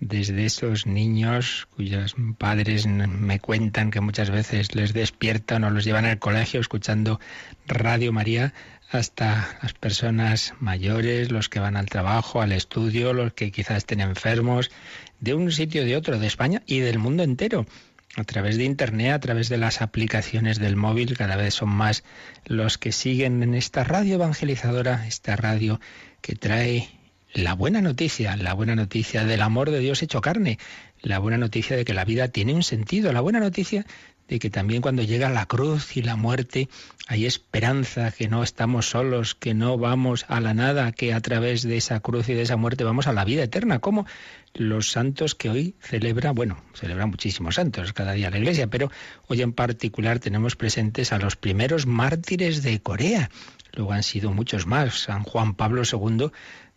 desde esos niños cuyos padres me cuentan que muchas veces les despiertan o los llevan al colegio escuchando Radio María, hasta las personas mayores, los que van al trabajo, al estudio, los que quizás estén enfermos, de un sitio de otro, de España y del mundo entero. A través de Internet, a través de las aplicaciones del móvil, cada vez son más los que siguen en esta radio evangelizadora, esta radio que trae la buena noticia, la buena noticia del amor de Dios hecho carne, la buena noticia de que la vida tiene un sentido, la buena noticia de que también cuando llega la cruz y la muerte hay esperanza, que no estamos solos, que no vamos a la nada, que a través de esa cruz y de esa muerte vamos a la vida eterna, como los santos que hoy celebra, bueno, celebra muchísimos santos cada día la iglesia, pero hoy en particular tenemos presentes a los primeros mártires de Corea. Luego han sido muchos más. San Juan Pablo II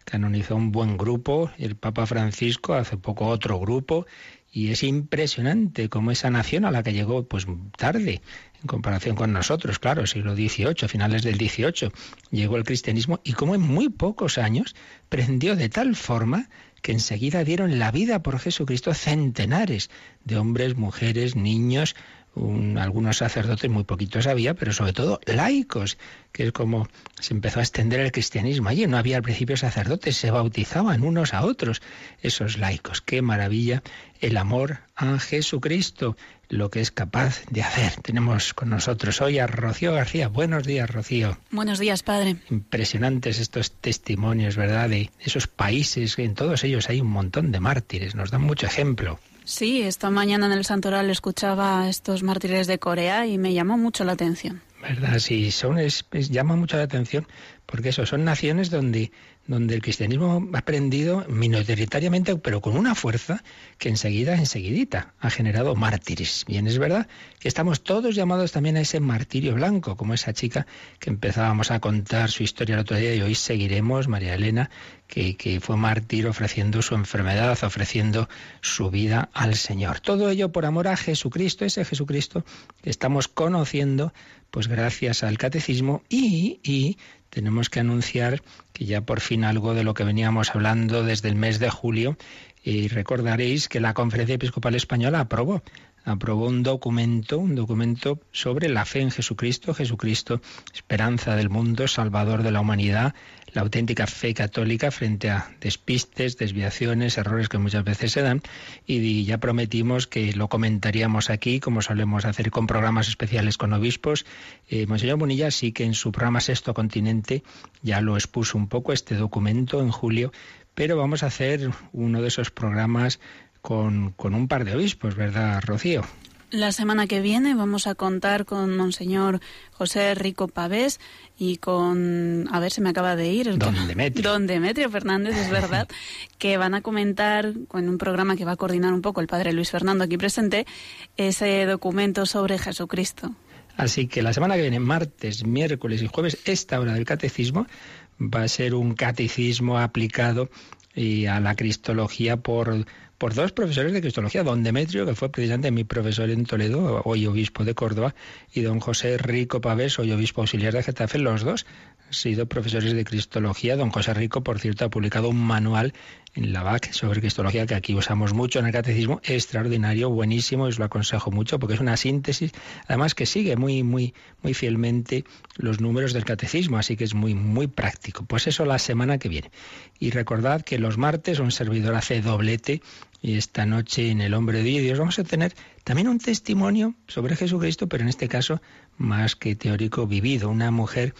canonizó un buen grupo, el Papa Francisco hace poco otro grupo, y es impresionante cómo esa nación a la que llegó pues tarde en comparación con nosotros, claro, siglo XVIII, finales del XVIII, llegó el cristianismo y cómo en muy pocos años prendió de tal forma que enseguida dieron la vida por Jesucristo centenares de hombres, mujeres, niños, algunos sacerdotes, muy poquitos había, pero sobre todo laicos, que es como se empezó a extender el cristianismo. Allí no había al principio sacerdotes, se bautizaban unos a otros esos laicos. Qué maravilla el amor a Jesucristo, lo que es capaz de hacer. Tenemos con nosotros hoy a Rocío García. Buenos días, Rocío. Buenos días, padre. Impresionantes estos testimonios, ¿verdad? De esos países, en todos ellos hay un montón de mártires, nos dan mucho ejemplo. Sí, esta mañana en el Santoral escuchaba a estos mártires de Corea y me llamó mucho la atención. ¿Verdad? Sí, son, es, llama mucho la atención porque eso, son naciones donde donde el cristianismo ha aprendido minoritariamente, pero con una fuerza que enseguida, enseguidita, ha generado mártires. Bien, es verdad que estamos todos llamados también a ese martirio blanco, como esa chica que empezábamos a contar su historia el otro día y hoy seguiremos, María Elena, que, fue mártir ofreciendo su enfermedad, ofreciendo su vida al Señor. Todo ello por amor a Jesucristo, ese Jesucristo que estamos conociendo, pues gracias al catecismo y, y tenemos que anunciar que ya por fin algo de lo que veníamos hablando desde el mes de julio, y recordaréis que la Conferencia Episcopal Española aprobó aprobó un documento, un documento sobre la fe en Jesucristo, Jesucristo, esperanza del mundo, salvador de la humanidad, la auténtica fe católica frente a despistes, desviaciones, errores que muchas veces se dan. Y ya prometimos que lo comentaríamos aquí, como solemos hacer con programas especiales con obispos. Eh, Monseñor Bonilla sí que en su programa Sexto Continente ya lo expuso un poco este documento en julio, pero vamos a hacer uno de esos programas con, con un par de obispos, ¿verdad, Rocío? La semana que viene vamos a contar con Monseñor José Rico Pavés y con, a ver, se me acaba de ir. Don Demetrio. Don Demetrio Fernández, es verdad, que van a comentar con un programa que va a coordinar un poco el padre Luis Fernando aquí presente, ese documento sobre Jesucristo. Así que la semana que viene, martes, miércoles y jueves, esta hora del catecismo va a ser un catecismo aplicado y a la cristología por por dos profesores de Cristología, don Demetrio, que fue precisamente mi profesor en Toledo, hoy obispo de Córdoba, y don José Rico Pavés, hoy obispo auxiliar de Getafe, los dos sido profesores de Cristología. Don José Rico, por cierto, ha publicado un manual en la BAC sobre Cristología que aquí usamos mucho en el catecismo, extraordinario, buenísimo, y os lo aconsejo mucho porque es una síntesis, además que sigue muy, muy, muy fielmente los números del catecismo, así que es muy, muy práctico. Pues eso la semana que viene. Y recordad que los martes un servidor hace doblete y esta noche en El Hombre de Dios vamos a tener también un testimonio sobre Jesucristo, pero en este caso más que teórico vivido. Una mujer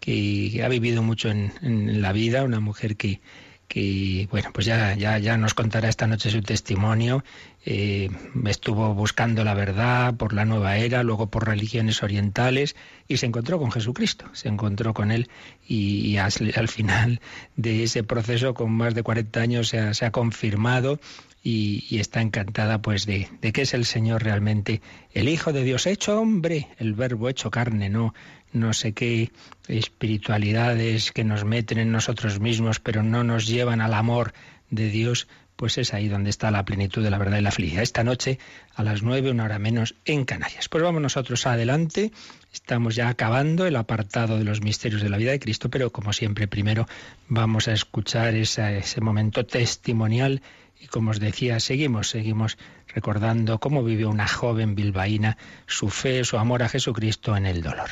que ha vivido mucho en, la vida, una mujer que, que bueno, pues ya, ya, ya nos contará esta noche su testimonio. Eh, estuvo buscando la verdad por la nueva era, luego por religiones orientales y se encontró con Jesucristo, se encontró con él y, al, final de ese proceso con más de 40 años se ha, se ha confirmado y, está encantada pues de, de que es el Señor realmente el Hijo de Dios hecho hombre, el verbo hecho carne, no no sé qué espiritualidades que nos meten en nosotros mismos, pero no nos llevan al amor de Dios, pues es ahí donde está la plenitud de la verdad y la felicidad. Esta noche a las nueve, una hora menos, en Canarias. Pues vamos nosotros adelante. Estamos ya acabando el apartado de los misterios de la vida de Cristo, pero como siempre, primero vamos a escuchar ese momento testimonial y como os decía, seguimos, seguimos recordando cómo vivió una joven bilbaína su fe, su amor a Jesucristo en el dolor.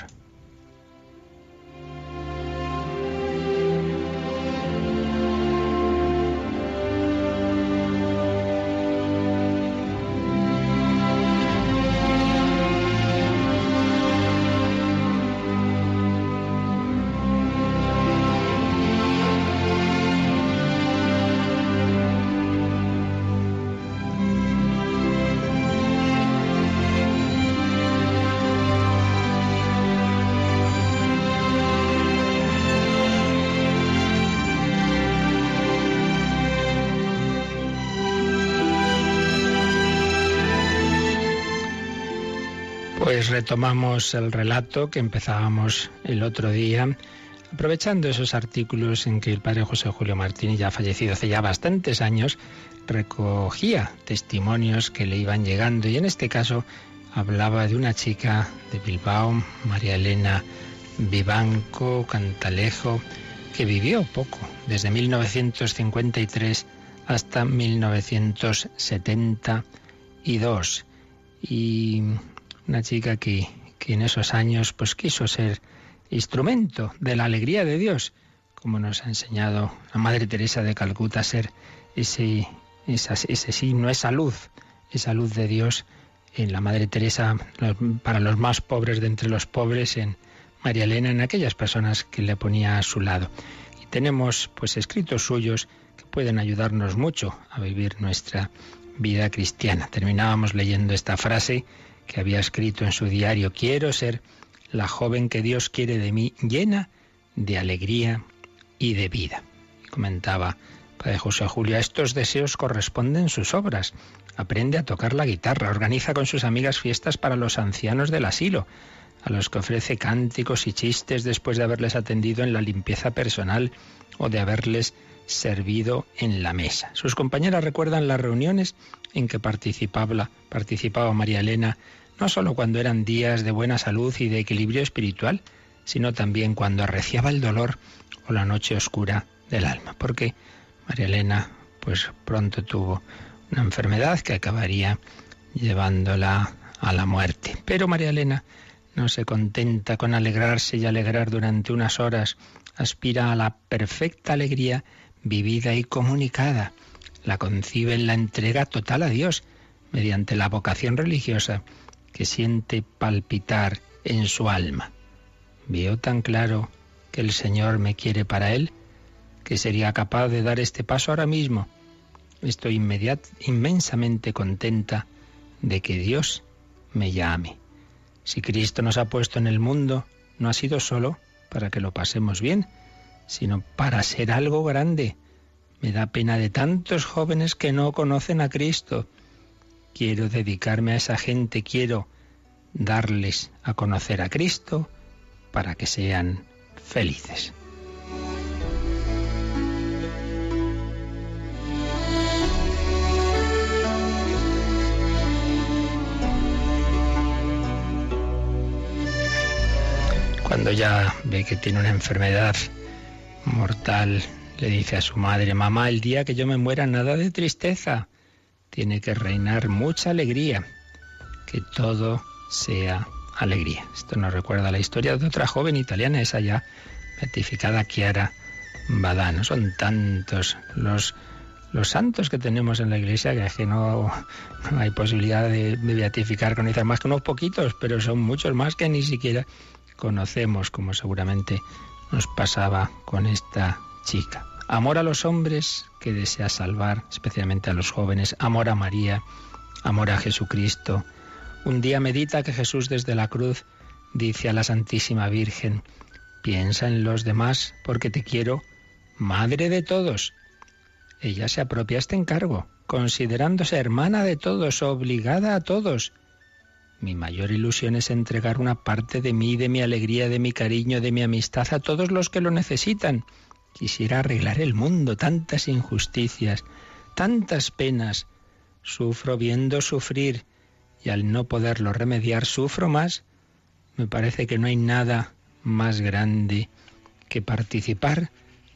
Retomamos el relato que empezábamos el otro día, aprovechando esos artículos en que el padre José Julio Martínez, ya fallecido hace ya bastantes años, recogía testimonios que le iban llegando y en este caso hablaba de una chica de Bilbao, María Elena Vivanco Cantalejo, que vivió poco, desde 1953 hasta 1972. Y una chica que, que en esos años pues quiso ser instrumento de la alegría de Dios, como nos ha enseñado la Madre Teresa de Calcuta, ser ese, esa, ese signo, esa luz, esa luz de Dios en la Madre Teresa para los más pobres de entre los pobres, en María Elena, en aquellas personas que le ponía a su lado. Y tenemos pues escritos suyos que pueden ayudarnos mucho a vivir nuestra vida cristiana. Terminábamos leyendo esta frase que había escrito en su diario, quiero ser la joven que Dios quiere de mí, llena de alegría y de vida. comentaba Padre José Julio, a estos deseos corresponden sus obras. Aprende a tocar la guitarra, organiza con sus amigas fiestas para los ancianos del asilo, a los que ofrece cánticos y chistes después de haberles atendido en la limpieza personal o de haberles servido en la mesa. Sus compañeras recuerdan las reuniones en que participaba, María Elena no solo cuando eran días de buena salud y de equilibrio espiritual, sino también cuando arreciaba el dolor o la noche oscura del alma, porque María Elena pues pronto tuvo una enfermedad que acabaría llevándola a la muerte. Pero María Elena no se contenta con alegrarse y alegrar durante unas horas, aspira a la perfecta alegría vivida y comunicada. La concibe en la entrega total a Dios, mediante la vocación religiosa que siente palpitar en su alma. Veo tan claro que el Señor me quiere para Él, que sería capaz de dar este paso ahora mismo. Estoy inmensamente contenta de que Dios me llame. Si Cristo nos ha puesto en el mundo, no ha sido solo para que lo pasemos bien, sino para ser algo grande. Me da pena de tantos jóvenes que no conocen a Cristo quiero dedicarme a esa gente, quiero darles a conocer a Cristo para que sean felices. Cuando ya ve que tiene una enfermedad mortal, le dice a su madre, mamá, el día que yo me muera nada de tristeza tiene que reinar mucha alegría, que todo sea alegría. Esto nos recuerda la historia de otra joven italiana, esa ya beatificada Chiara Badano. Son tantos los, los santos que tenemos en la iglesia que, no, no, hay posibilidad de, de beatificar, conocer más que unos poquitos, pero son muchos más que ni siquiera conocemos, como seguramente nos pasaba con esta chica. Amor a los hombres que desea salvar, especialmente a los jóvenes. Amor a María, amor a Jesucristo. Un día medita que Jesús desde la cruz dice a la Santísima Virgen, piensa en los demás porque te quiero, Madre de todos. ella se apropia este encargo, considerándose hermana de todos, obligada a todos. Mi mayor ilusión es entregar una parte de mí, de mi alegría, de mi cariño, de mi amistad a todos los que lo necesitan. Quisiera arreglar el mundo, tantas injusticias, tantas penas. Sufro viendo sufrir y al no poderlo remediar sufro más. Me parece que no hay nada más grande que participar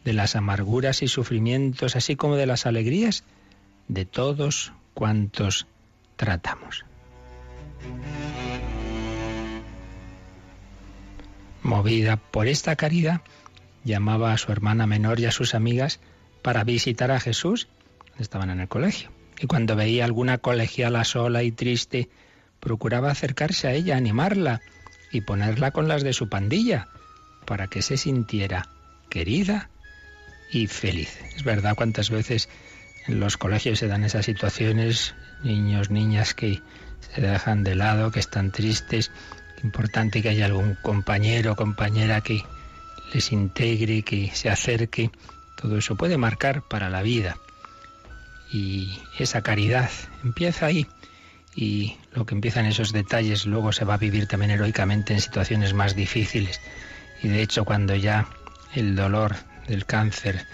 de las amarguras y sufrimientos, así como de las alegrías de todos cuantos tratamos. Movida por esta caridad, llamaba a su hermana menor y a sus amigas para visitar a Jesús. Estaban en el colegio. Y cuando veía alguna colegiala sola y triste, procuraba acercarse a ella, animarla y ponerla con las de su pandilla, para que se sintiera querida y feliz. Es verdad cuántas veces en los colegios se dan esas situaciones, niños, niñas que se dejan de lado, que están tristes. Importante que haya algún compañero o compañera que les integre, que se acerque. Todo eso puede marcar para la vida. Y esa caridad empieza ahí. Y lo que empieza en esos detalles luego se va a vivir también heroicamente en situaciones más difíciles. Y de hecho cuando ya el dolor del cáncer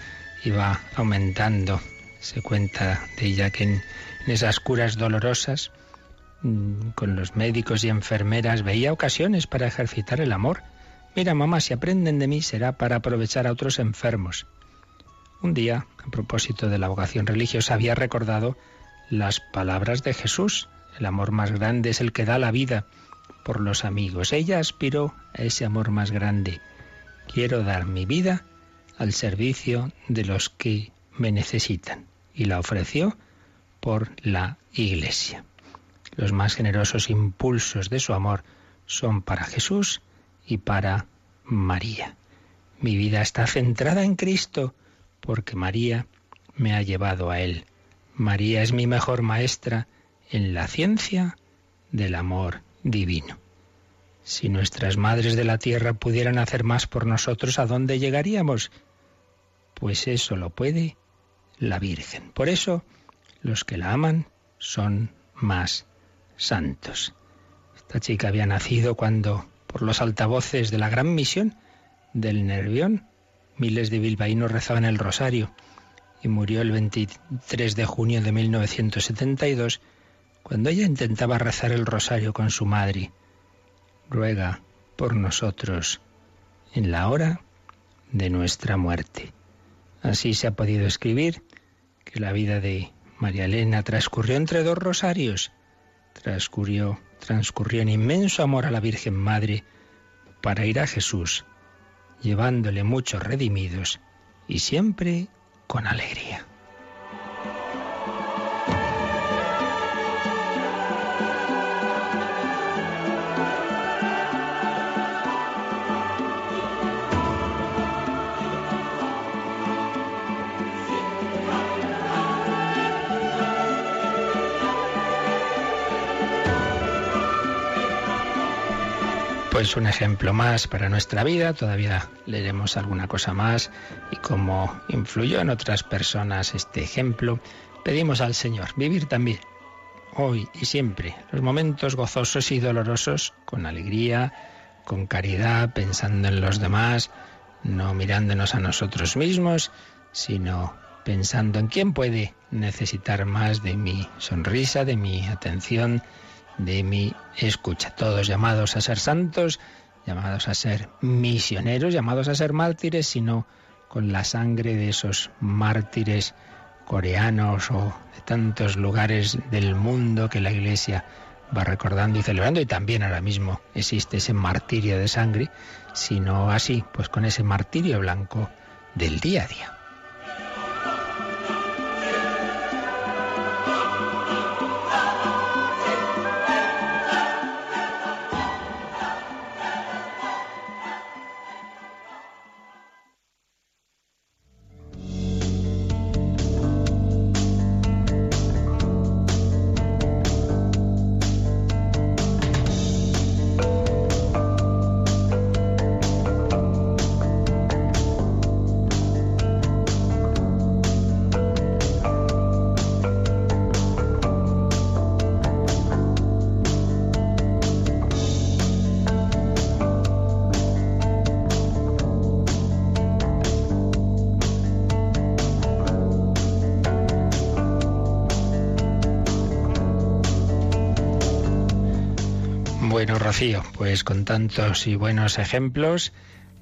iba aumentando, se cuenta de ella que en, esas curas dolorosas con los médicos y enfermeras veía ocasiones para ejercitar el amor. Mira, mamá, si aprenden de mí será para aprovechar a otros enfermos. Un día, a propósito de la vocación religiosa, había recordado las palabras de Jesús. El amor más grande es el que da la vida por los amigos. Ella aspiró a ese amor más grande. Quiero dar mi vida al servicio de los que me necesitan. Y la ofreció por la Iglesia. Los más generosos impulsos de su amor son para Jesús y para María. Mi vida está centrada en Cristo porque María me ha llevado a Él. María es mi mejor maestra en la ciencia del amor divino. Si nuestras madres de la tierra pudieran hacer más por nosotros, ¿a dónde llegaríamos? Pues eso lo puede la Virgen. Por eso los que la aman son más santos. Esta chica había nacido cuando, por los altavoces de la gran misión del Nervión, miles de bilbaínos rezaban el rosario y murió el 23 de junio de 1972 cuando ella intentaba rezar el rosario con su madre. Ruega por nosotros en la hora de nuestra muerte. Así se ha podido escribir que la vida de María Elena transcurrió entre dos rosarios, transcurrió, transcurrió en inmenso amor a la Virgen Madre para ir a Jesús, llevándole muchos redimidos y siempre con alegría. Pues un ejemplo más para nuestra vida. Todavía leeremos alguna cosa más y cómo influyó en otras personas este ejemplo. Pedimos al Señor vivir también hoy y siempre los momentos gozosos y dolorosos con alegría, con caridad, pensando en los demás, no mirándonos a nosotros mismos, sino pensando en quién puede necesitar más de mi sonrisa, de mi atención, de mi escucha. Todos llamados a ser santos, llamados a ser misioneros, llamados a ser mártires, sino con la sangre de esos mártires coreanos o de tantos lugares del mundo que la Iglesia va recordando y celebrando y también ahora mismo existe ese martirio de sangre, sino así, pues con ese martirio blanco del día a día. Pues con tantos y buenos ejemplos,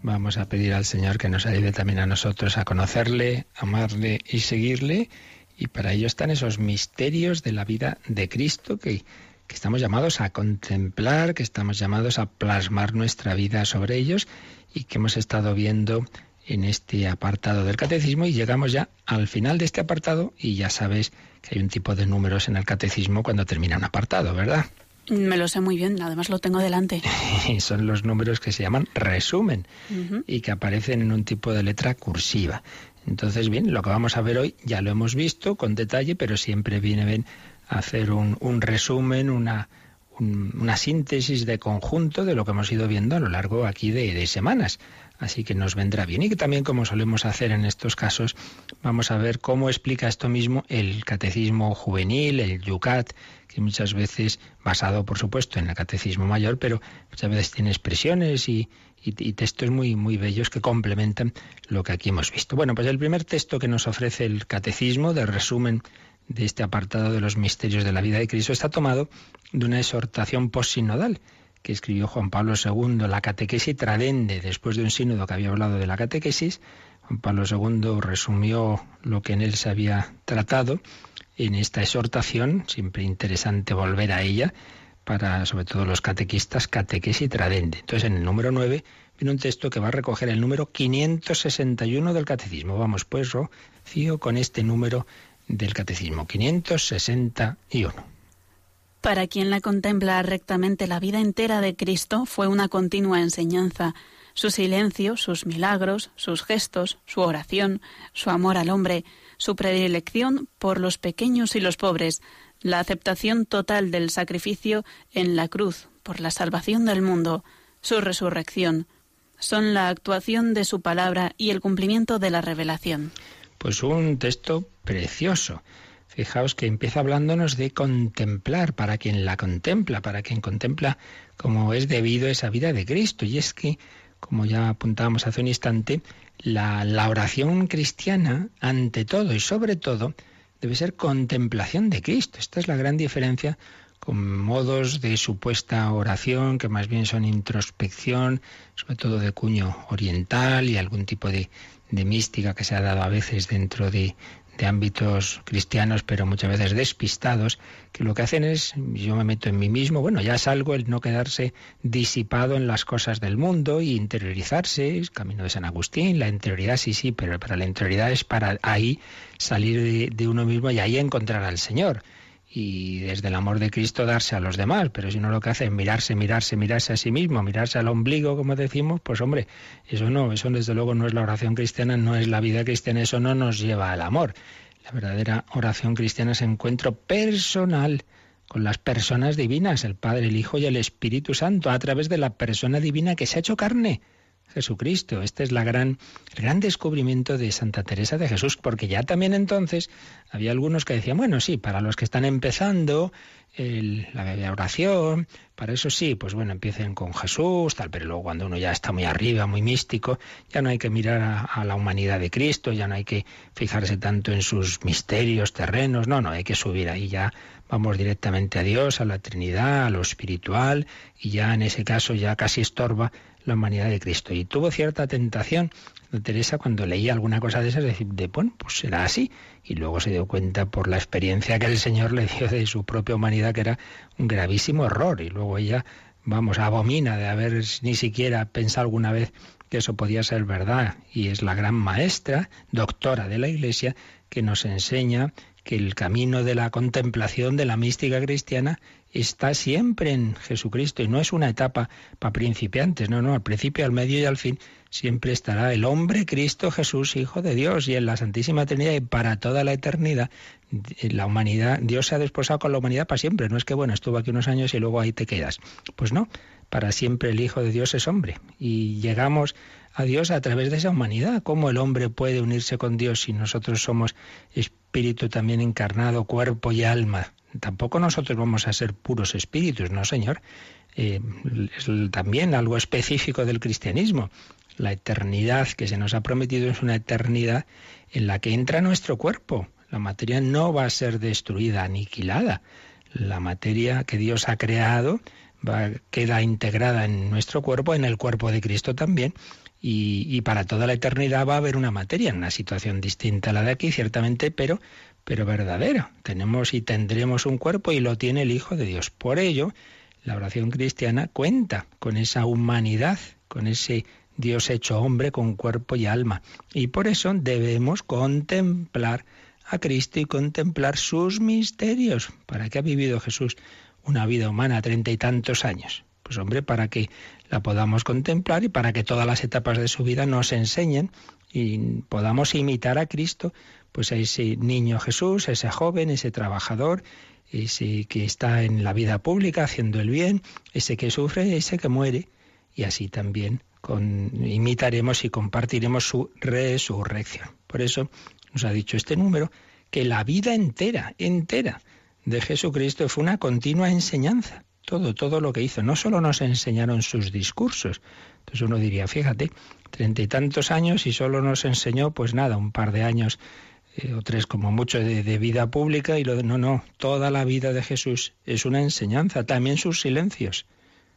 vamos a pedir al Señor que nos ayude también a nosotros a conocerle, amarle y seguirle. Y para ello están esos misterios de la vida de Cristo que, que estamos llamados a contemplar, que estamos llamados a plasmar nuestra vida sobre ellos y que hemos estado viendo en este apartado del catecismo y llegamos ya al final de este apartado y ya sabes que hay un tipo de números en el catecismo cuando termina un apartado, ¿verdad? Me lo sé muy bien, además lo tengo delante. Son los números que se llaman resumen y que aparecen en un tipo de letra cursiva. Entonces, bien, lo que vamos a ver hoy ya lo hemos visto con detalle, pero siempre viene bien hacer un, resumen, una, una síntesis de conjunto de lo que hemos ido viendo a lo largo aquí de, de semanas así que nos vendrá bien. Y que también, como solemos hacer en estos casos, vamos a ver cómo explica esto mismo el catecismo juvenil, el Yucat, que muchas veces, basado por supuesto en el catecismo mayor, pero muchas veces tiene expresiones y, textos muy, muy bellos que complementan lo que aquí hemos visto. Bueno, pues el primer texto que nos ofrece el catecismo, de resumen de este apartado de los misterios de la vida de Cristo, está tomado de una exhortación postsinodal que escribió Juan Pablo II, la catequesis tradende, después de un sínodo que había hablado de la catequesis, Juan Pablo II resumió lo que en él se había tratado en esta exhortación, siempre interesante volver a ella, para sobre todo los catequistas, catequesis tradende. Entonces en el número 9 viene un texto que va a recoger el número 561 del catecismo. Vamos pues, Rocío, con este número del catecismo, 561. Para quien la contempla rectamente la vida entera de Cristo fue una continua enseñanza. Su silencio, sus milagros, sus gestos, su oración, su amor al hombre, su predilección por los pequeños y los pobres, la aceptación total del sacrificio en la cruz por la salvación del mundo, su resurrección, son la actuación de su palabra y el cumplimiento de la revelación. Pues un texto precioso Fijaos que empieza hablándonos de contemplar, para quien la contempla, para quien contempla como es debido esa vida de Cristo. Y es que, como ya apuntábamos hace un instante, la, la oración cristiana, ante todo y sobre todo, debe ser contemplación de Cristo. Esta es la gran diferencia con modos de supuesta oración que más bien son introspección, sobre todo de cuño oriental y algún tipo de, de mística que se ha dado a veces dentro de, de ámbitos cristianos, pero muchas veces despistados, que lo que hacen es, yo me meto en mí mismo, bueno, ya es algo el no quedarse disipado en las cosas del mundo y interiorizarse, es camino de San Agustín, la interioridad sí, sí, pero para la interioridad es para ahí salir de uno mismo y ahí encontrar al Señor y desde el amor de Cristo darse a los demás, pero si no lo que hace es mirarse, mirarse, mirarse a sí mismo, mirarse al ombligo, como decimos, pues hombre, eso no, eso desde luego no es la oración cristiana, no es la vida cristiana, eso no nos lleva al amor. La verdadera oración cristiana es encuentro personal con las personas divinas, el Padre, el Hijo y el Espíritu Santo, a través de la persona divina que se ha hecho carne. Jesucristo. Este es la gran, el gran descubrimiento de Santa Teresa de Jesús, porque ya también entonces había algunos que decían, bueno, sí, para los que están empezando la oración, para eso sí, pues bueno, empiecen con Jesús, tal, pero luego cuando uno ya está muy arriba, muy místico, ya no hay que mirar a la humanidad de Cristo, ya no hay que fijarse tanto en sus misterios terrenos, no, no, hay que subir ahí ya vamos directamente a Dios, a la Trinidad, a lo espiritual, y ya en ese caso ya casi estorba la humanidad de Cristo. Y tuvo cierta tentación Teresa cuando leía alguna cosa de esas, de decir, de, bueno, pues será así. Y luego se dio cuenta por la experiencia que el Señor le dio de su propia humanidad que era un gravísimo error. Y luego ella, vamos, abomina de haber ni siquiera pensado alguna vez que eso podía ser verdad. Y es la gran maestra, doctora de la Iglesia, que nos enseña que el camino de la contemplación de la mística cristiana está siempre en Jesucristo y no es una etapa para principiantes, no, no, al principio, al medio y al fin siempre estará el hombre Cristo Jesús, Hijo de Dios, y en la Santísima Trinidad y para toda la eternidad, la humanidad, Dios se ha desposado con la humanidad para siempre, no es que bueno, estuvo aquí unos años y luego ahí te quedas. Pues no, para siempre el Hijo de Dios es hombre y llegamos a Dios a través de esa humanidad. ¿Cómo el hombre puede unirse con Dios si nosotros somos espíritu también encarnado, cuerpo y alma? Tampoco nosotros vamos a ser puros espíritus, ¿no, Señor? Eh, es también algo específico del cristianismo. La eternidad que se nos ha prometido es una eternidad en la que entra nuestro cuerpo. La materia no va a ser destruida, aniquilada. La materia que Dios ha creado va, queda integrada en nuestro cuerpo, en el cuerpo de Cristo también, y, para toda la eternidad va a haber una materia, en una situación distinta a la de aquí, ciertamente, pero, pero verdadera. Tenemos y tendremos un cuerpo y lo tiene el Hijo de Dios. Por ello, la oración cristiana cuenta con esa humanidad, con ese Dios hecho hombre con cuerpo y alma. Y por eso debemos contemplar a Cristo y contemplar sus misterios. ¿Para qué ha vivido Jesús una vida humana treinta y tantos años? Pues hombre, para que la podamos contemplar y para que todas las etapas de su vida nos enseñen y podamos imitar a Cristo, pues a ese niño Jesús, ese joven, ese trabajador, ese que está en la vida pública haciendo el bien, ese que sufre, ese que muere, y así también imitaremos y compartiremos su resurrección. Por eso nos ha dicho este número que la vida entera, entera de Jesucristo fue una continua enseñanza todo, todo lo que hizo. No solo nos enseñaron sus discursos. Entonces uno diría, fíjate, treinta y tantos años y solo nos enseñó, pues nada, un par de años eh, o tres como mucho de, vida pública y lo de, no, no, toda la vida de Jesús es una enseñanza, también sus silencios.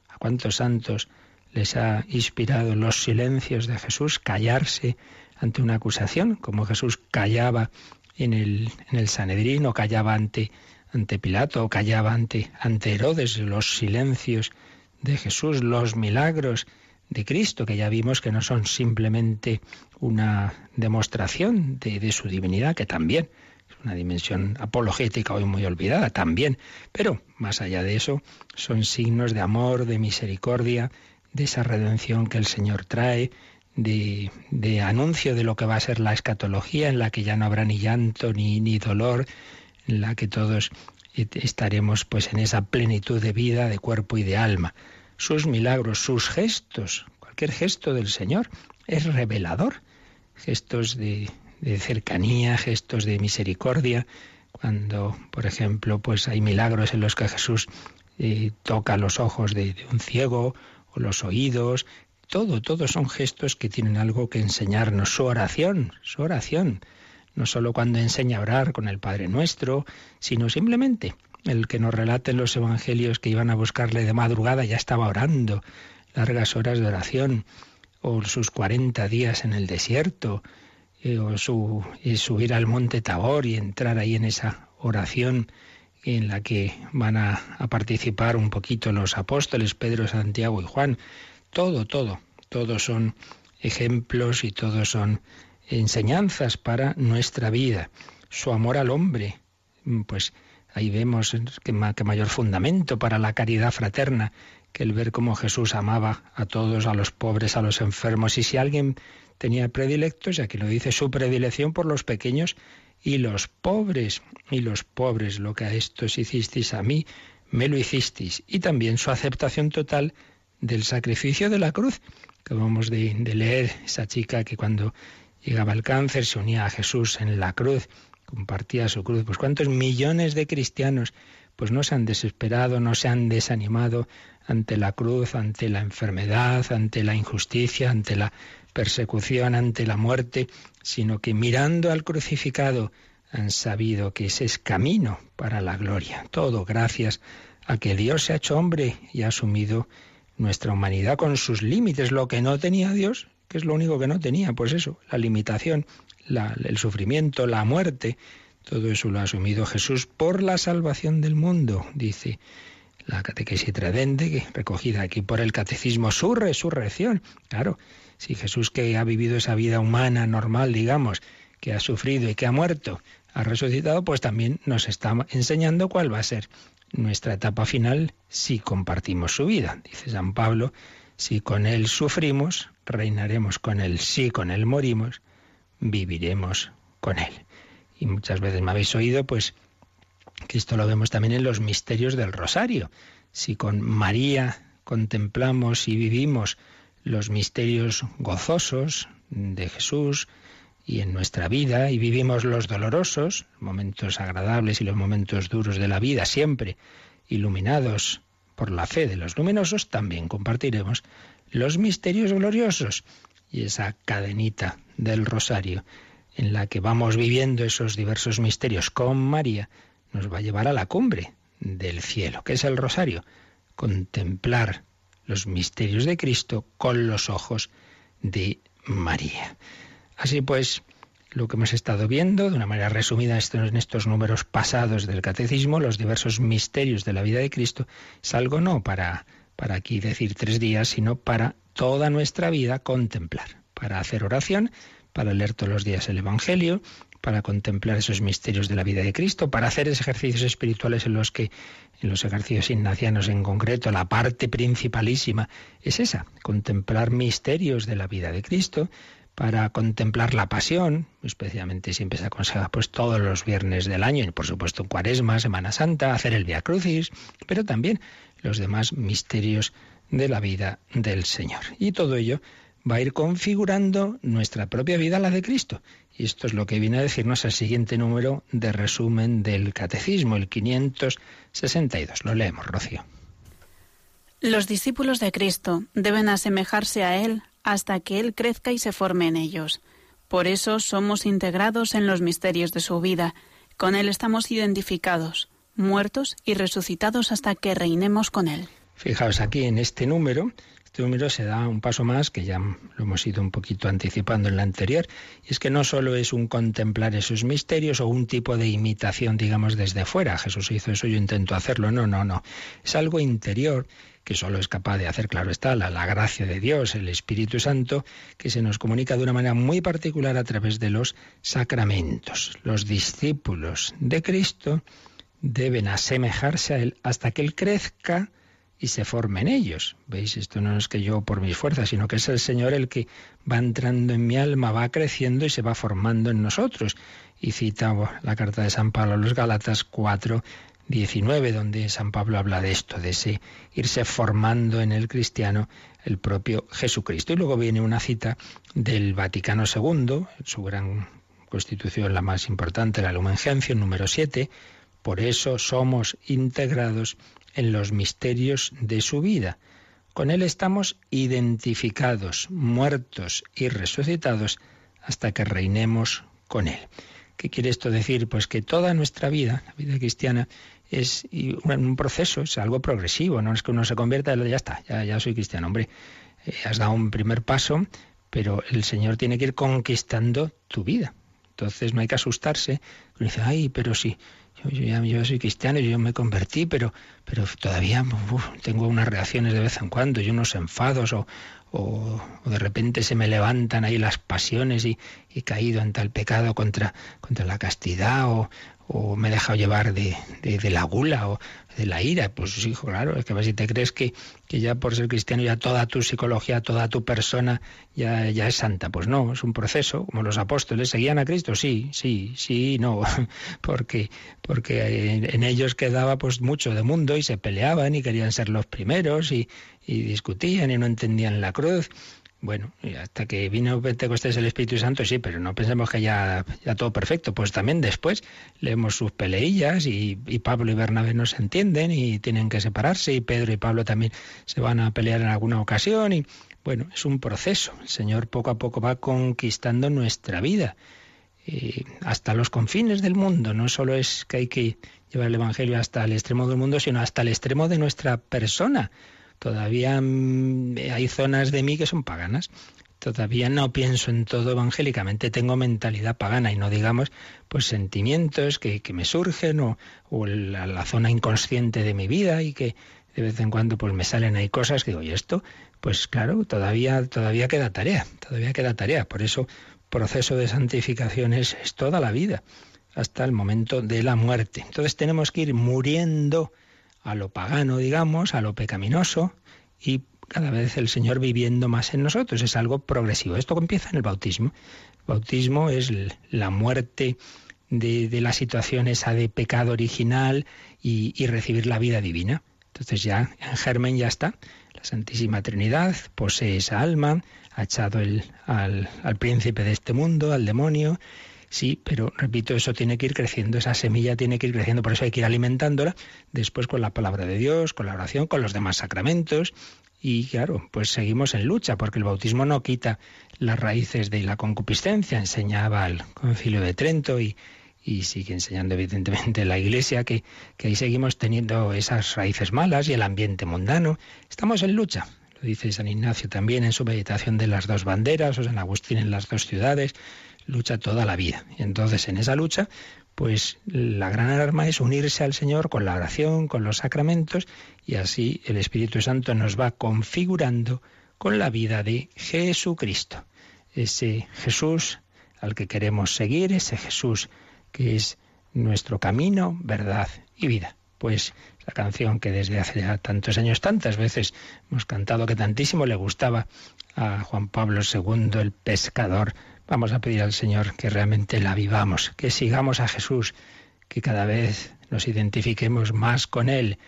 ¿A cuántos santos les ha inspirado los silencios de Jesús callarse ante una acusación, como Jesús callaba en el, en el Sanedrín o callaba ante ante Pilato, callaba ante, ante Herodes, los silencios de Jesús, los milagros de Cristo, que ya vimos que no son simplemente una demostración de, su divinidad, que también es una dimensión apologética hoy muy olvidada, también, pero más allá de eso, son signos de amor, de misericordia, de esa redención que el Señor trae, de, de anuncio de lo que va a ser la escatología, en la que ya no habrá ni llanto ni, ni dolor, en la que todos estaremos pues en esa plenitud de vida, de cuerpo y de alma. Sus milagros, sus gestos, cualquier gesto del Señor es revelador. Gestos de, cercanía, gestos de misericordia. Cuando, por ejemplo, pues hay milagros en los que Jesús eh, toca los ojos de, un ciego o los oídos, todo, todos son gestos que tienen algo que enseñarnos. Su oración, su oración no solo cuando enseña a orar con el Padre Nuestro, sino simplemente el que nos relate en los evangelios que iban a buscarle de madrugada ya estaba orando, largas horas de oración, o sus cuarenta días en el desierto, eh, o su, subir al monte Tabor y entrar ahí en esa oración en la que van a, participar un poquito los apóstoles Pedro, Santiago y Juan. Todo, todo, todos son ejemplos y todos son enseñanzas para nuestra vida. Su amor al hombre, pues ahí vemos que, mayor fundamento para la caridad fraterna que el ver cómo Jesús amaba a todos, a los pobres, a los enfermos. Y si alguien tenía predilectos, y aquí lo dice, su predilección por los pequeños y los pobres. Y los pobres, lo que a estos hicisteis a mí, me lo hicisteis. Y también su aceptación total del sacrificio de la cruz. Acabamos de, de leer esa chica que cuando llegaba el cáncer, se unía a Jesús en la cruz, compartía su cruz. Pues cuántos millones de cristianos pues no se han desesperado, no se han desanimado ante la cruz, ante la enfermedad, ante la injusticia, ante la persecución, ante la muerte, sino que mirando al crucificado han sabido que ese es camino para la gloria. Todo gracias a que Dios se ha hecho hombre y ha asumido nuestra humanidad con sus límites. Lo que no tenía Dios, que es lo único que no tenía, pues eso, la limitación, el sufrimiento, la muerte, todo eso lo ha asumido Jesús por la salvación del mundo, dice la catequesis tradente, recogida aquí por el catecismo, su resurrección. Claro, si Jesús que ha vivido esa vida humana normal, digamos, que ha sufrido y que ha muerto, ha resucitado, pues también nos está enseñando cuál va a ser nuestra etapa final si compartimos su vida. Dice San Pablo, si con Él sufrimos, reinaremos con Él. Si con Él morimos, viviremos con Él. Y muchas veces me habéis oído, pues, esto lo vemos también en los misterios del rosario. Si con María contemplamos y vivimos los misterios gozosos de Jesús y en nuestra vida y vivimos los dolorosos, momentos agradables y los momentos duros de la vida, siempre iluminados por la fe de los luminosos, también compartiremos los misterios gloriosos y esa cadenita del rosario en la que vamos viviendo esos diversos misterios con María nos va a llevar a la cumbre del cielo, que es el rosario, contemplar los misterios de Cristo con los ojos de María. Así pues, lo que hemos estado viendo, de una manera resumida en estos números pasados del catecismo, los diversos misterios de la vida de Cristo, es algo no para, para aquí decir tres días, sino para toda nuestra vida contemplar, para hacer oración, para leer todos los días el Evangelio, para contemplar esos misterios de la vida de Cristo, para hacer esos ejercicios espirituales en los que, en los ejercicios ignacianos en concreto, la parte principalísima es esa, contemplar misterios de la vida de Cristo, para contemplar la pasión, especialmente siempre se aconseja pues todos los viernes del año, y por supuesto Cuaresma, Semana Santa, hacer el Via Crucis, pero también los demás misterios de la vida del Señor. Y todo ello va a ir configurando nuestra propia vida, la de Cristo. Y esto es lo que viene a decirnos el siguiente número de resumen del Catecismo, el 562. Lo leemos, Rocío. Los discípulos de Cristo deben asemejarse a Él hasta que Él crezca y se forme en ellos. Por eso somos integrados en los misterios de su vida. Con Él estamos identificados, muertos y resucitados hasta que reinemos con Él. Fijaos aquí en este número, este número se da un paso más, que ya lo hemos ido un poquito anticipando en la anterior, y es que no solo es un contemplar esos misterios o un tipo de imitación, digamos, desde fuera. Jesús hizo eso, yo intento hacerlo. No, no, no. Es algo interior que solo es capaz de hacer, claro está, la, la, gracia de Dios, el Espíritu Santo, que se nos comunica de una manera muy particular a través de los sacramentos. Los discípulos de Cristo deben asemejarse a Él hasta que Él crezca y se forme en ellos. ¿Veis? Esto no es que yo por mis fuerzas, sino que es el Señor el que va entrando en mi alma, va creciendo y se va formando en nosotros. Y cita la carta de San Pablo a los Galatas 4, 19, donde San Pablo habla de esto, de ese irse formando en el cristiano el propio Jesucristo. Y luego viene una cita del Vaticano II, su gran constitución, la más importante, la Lumen Gentium, número 7. Por eso somos integrados en los misterios de su vida. Con Él estamos identificados, muertos y resucitados hasta que reinemos con Él. ¿Qué quiere esto decir? Pues que toda nuestra vida, la vida cristiana, es un proceso, es algo progresivo, no es que uno se convierta y ya está, ya, soy cristiano. Hombre, eh, has dado un primer paso, pero el Señor tiene que ir conquistando tu vida. Entonces no hay que asustarse. Uno dice, ay, pero sí, yo, ya, yo soy cristiano, y yo me convertí, pero, pero todavía tengo unas reacciones de vez en cuando y unos enfados o, o, de repente se me levantan ahí las pasiones y, he caído en tal pecado contra, contra la castidad o, o me he dejado llevar de, de, la gula o de la ira. Pues hijo, claro, es que si te crees que, que ya por ser cristiano ya toda tu psicología, toda tu persona ya, ya es santa. Pues no, es un proceso, como los apóstoles. ¿Seguían a Cristo? Sí, sí, sí, no, porque, porque en ellos quedaba pues mucho de mundo y se peleaban y querían ser los primeros y, y discutían y no entendían la cruz. Bueno, hasta que vino Pentecostés el Espíritu Santo, sí, pero no pensemos que ya, ya todo perfecto. Pues también después leemos sus peleillas y, y, Pablo y Bernabé no se entienden y tienen que separarse y Pedro y Pablo también se van a pelear en alguna ocasión y bueno, es un proceso. El Señor poco a poco va conquistando nuestra vida eh, hasta los confines del mundo. No solo es que hay que llevar el Evangelio hasta el extremo del mundo, sino hasta el extremo de nuestra persona Todavía mm, hay zonas de mí que son paganas. Todavía no pienso en todo evangélicamente, tengo mentalidad pagana y no digamos pues sentimientos que, me surgen o, la, zona inconsciente de mi vida y que de vez en cuando pues me salen ahí cosas que digo, y esto, pues claro, todavía, todavía queda tarea, todavía queda tarea. Por eso proceso de santificación es toda la vida, hasta el momento de la muerte. Entonces tenemos que ir muriendo a lo pagano, digamos, a lo pecaminoso, y cada vez el Señor viviendo más en nosotros. Es algo progresivo. Esto empieza en el bautismo. El bautismo es la muerte de, la situación esa de pecado original y, recibir la vida divina. Entonces ya en germen ya está. La Santísima Trinidad posee esa alma, ha echado el, al, al príncipe de este mundo, al demonio, Sí, pero repito, eso tiene que ir creciendo, esa semilla tiene que ir creciendo, por eso hay que ir alimentándola después con la palabra de Dios, con la oración, con los demás sacramentos. Y claro, pues seguimos en lucha, porque el bautismo no quita las raíces de la concupiscencia, enseñaba el concilio de Trento y, y sigue enseñando evidentemente la Iglesia que, que ahí seguimos teniendo esas raíces malas y el ambiente mundano. Estamos en lucha, lo dice San Ignacio también en su meditación de las dos banderas, o San Agustín en las dos ciudades, lucha toda la vida. Y entonces en esa lucha, pues la gran arma es unirse al Señor con la oración, con los sacramentos, y así el Espíritu Santo nos va configurando con la vida de Jesucristo. Ese Jesús al que queremos seguir, ese Jesús que es nuestro camino, verdad y vida. Pues la canción que desde hace ya tantos años, tantas veces hemos cantado, que tantísimo le gustaba a Juan Pablo II, el pescador. Vamos a pedir al Señor que realmente la vivamos, que sigamos a Jesús, que cada vez nos identifiquemos más con Él,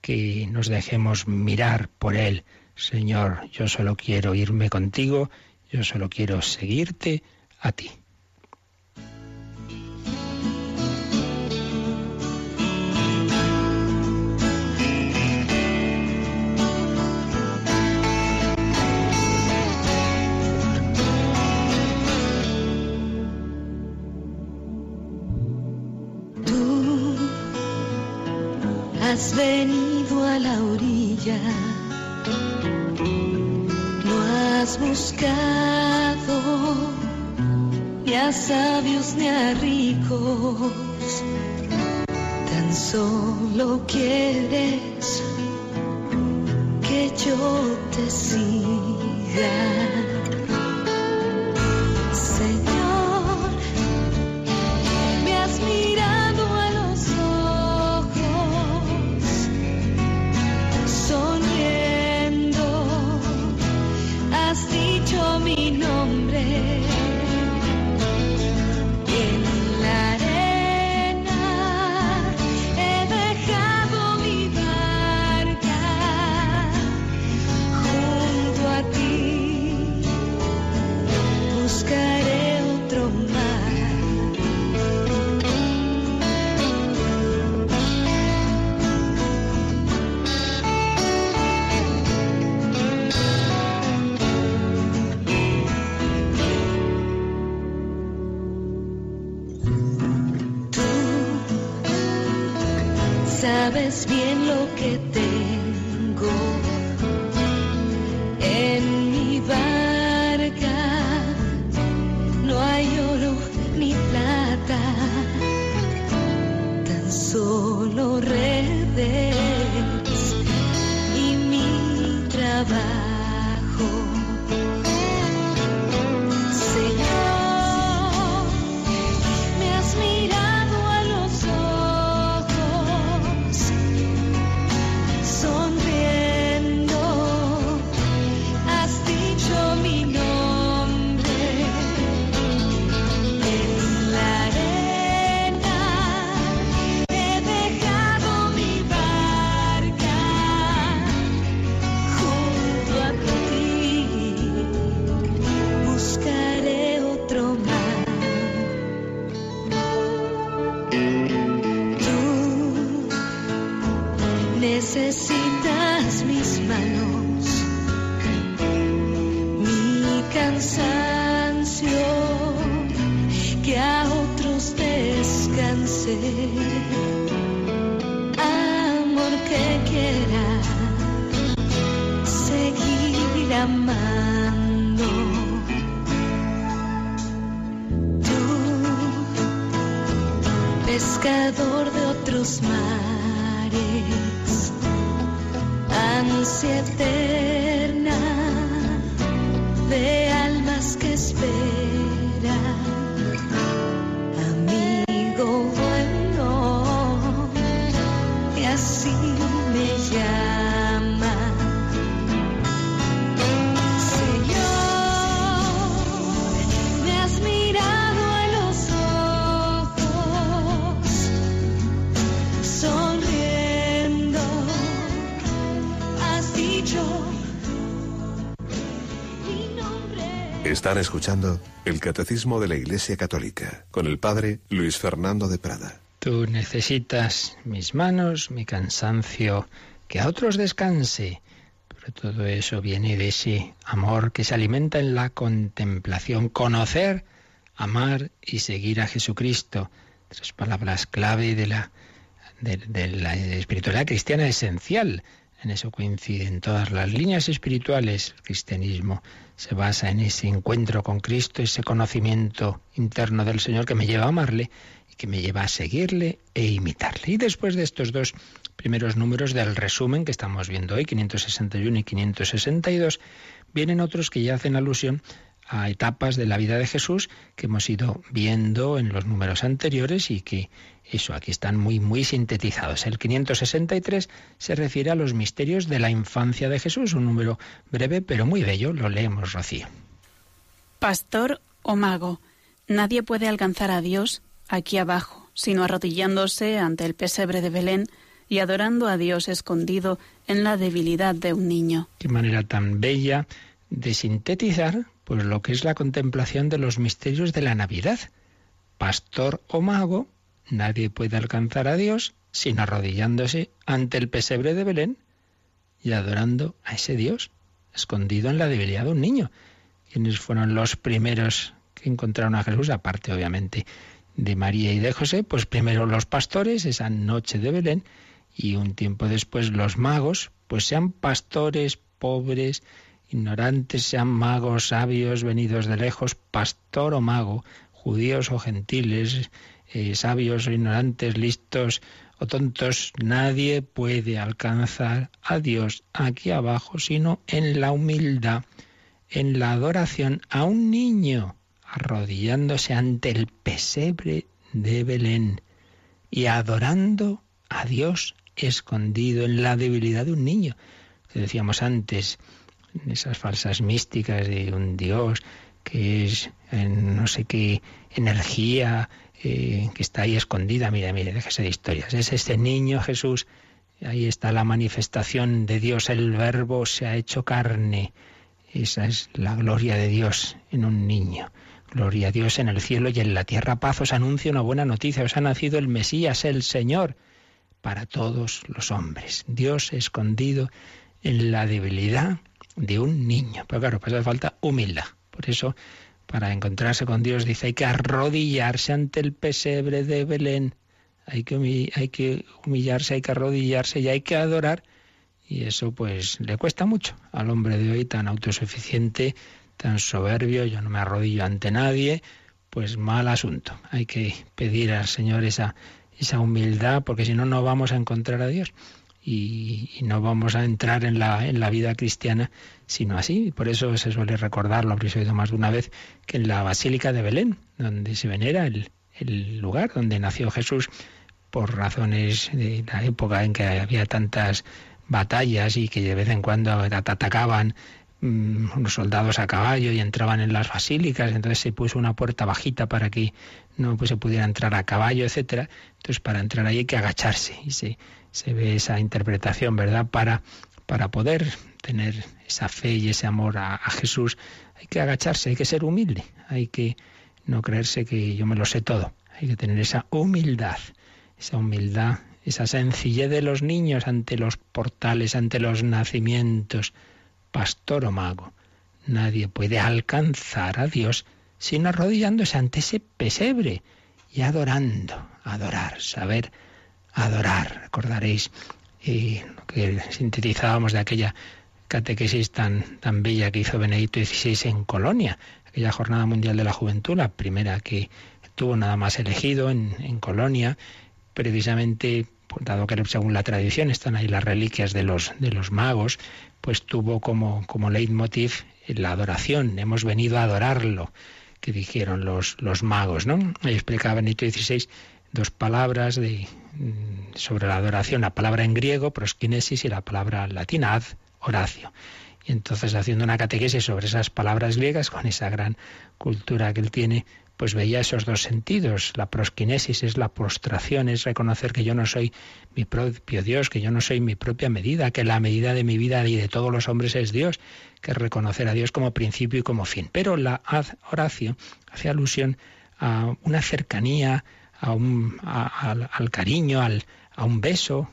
que nos dejemos mirar por Él. Señor, yo solo quiero irme contigo, yo solo quiero seguirte a ti. Venido a la orilla, no has buscado ni a sabios ni a ricos, tan solo quieres que yo te siga. abajo. Están escuchando el Catecismo de la Iglesia Católica con el Padre Luis Fernando de Prada. Tú necesitas mis manos, mi cansancio, que a otros descanse. Pero todo eso viene de ese amor que se alimenta en la contemplación, conocer, amar y seguir a Jesucristo. tres palabras clave de la, de, la espiritualidad cristiana esencial. En eso coinciden todas las líneas espirituales. El cristianismo se basa en ese encuentro con Cristo, ese conocimiento interno del Señor que me lleva a amarle y que me lleva a seguirle e imitarle. Y después de estos dos primeros números del resumen que estamos viendo hoy, 561 y 562, vienen otros que ya hacen alusión a etapas de la vida de Jesús que hemos ido viendo en los números anteriores y que eso aquí están muy muy sintetizados. El 563 se refiere a los misterios de la infancia de Jesús, un número breve pero muy bello, lo leemos Rocío. Pastor o mago, nadie puede alcanzar a Dios aquí abajo, sino arrodillándose ante el pesebre de Belén y adorando a Dios escondido en la debilidad de un niño. Qué manera tan bella de sintetizar pues lo que es la contemplación de los misterios de la Navidad. Pastor o mago, nadie puede alcanzar a Dios sin arrodillándose ante el pesebre de Belén y adorando a ese Dios escondido en la debilidad de un niño. ¿Quiénes fueron los primeros que encontraron a Jesús? Aparte, obviamente, de María y de José, pues primero los pastores, esa noche de Belén, y un tiempo después los magos, pues sean pastores pobres, ignorantes, sean magos, sabios, venidos de lejos, pastor o mago, judíos o gentiles, eh, sabios o ignorantes, listos o tontos, nadie puede alcanzar a Dios aquí abajo, sino en la humildad, en la adoración a un niño, arrodillándose ante el pesebre de Belén y adorando a Dios escondido en la debilidad de un niño. Decíamos antes, esas falsas místicas de un Dios que es en no sé qué energía eh, que está ahí escondida. Mira, mire, déjese de historias. Es este niño Jesús. Ahí está la manifestación de Dios. El Verbo se ha hecho carne. Esa es la gloria de Dios en un niño. Gloria a Dios en el cielo y en la tierra paz. Os anuncio una buena noticia. Os ha nacido el Mesías, el Señor para todos los hombres. Dios escondido en la debilidad de un niño. Pero claro, pues hace falta humildad. Por eso, para encontrarse con Dios, dice, hay que arrodillarse ante el pesebre de Belén. Hay que, hay que humillarse, hay que arrodillarse y hay que adorar. Y eso pues le cuesta mucho al hombre de hoy tan autosuficiente, tan soberbio, yo no me arrodillo ante nadie, pues mal asunto. Hay que pedir al Señor esa esa humildad, porque si no, no vamos a encontrar a Dios y, no vamos a entrar en la, en la vida cristiana sino así. Por eso se suele recordar, lo habréis oído más de una vez, que en la Basílica de Belén, donde se venera el, el lugar donde nació Jesús, por razones de la época en que había tantas batallas y que de vez en cuando atacaban Mm, unos soldados a caballo y entraban en las basílicas, entonces se puso una puerta bajita para que no pues, se pudiera entrar a caballo, etcétera. Entonces para entrar ahí hay que agacharse y se, se ve esa interpretación, ¿verdad? Para, para poder tener esa fe y ese amor a, a Jesús hay que agacharse, hay que ser humilde, hay que no creerse que yo me lo sé todo, hay que tener esa humildad, esa humildad, esa sencillez de los niños ante los portales, ante los nacimientos, pastor o mago. Nadie puede alcanzar a Dios sino arrodillándose ante ese pesebre y adorando, adorar, saber adorar. Recordaréis eh, lo que sintetizábamos de aquella catequesis tan, tan bella que hizo Benedicto XVI en Colonia, aquella Jornada Mundial de la Juventud, la primera que tuvo nada más elegido en, en Colonia, precisamente dado que según la tradición están ahí las reliquias de los, de los magos, pues tuvo como, como leitmotiv la adoración. Hemos venido a adorarlo, que dijeron los, los magos, ¿no? Ahí explicaba Benito XVI dos palabras de, mm, sobre la adoración, la palabra en griego, proskinesis, y la palabra latina, ad, Horacio. Y entonces haciendo una catequesis sobre esas palabras griegas, con esa gran cultura que él tiene, pues veía esos dos sentidos. La prosquinesis es la postración, es reconocer que yo no soy mi propio Dios, que yo no soy mi propia medida, que la medida de mi vida y de todos los hombres es Dios, que es reconocer a Dios como principio y como fin. Pero la ad Horacio hace alusión a una cercanía, a un, al, cariño, al, a un beso,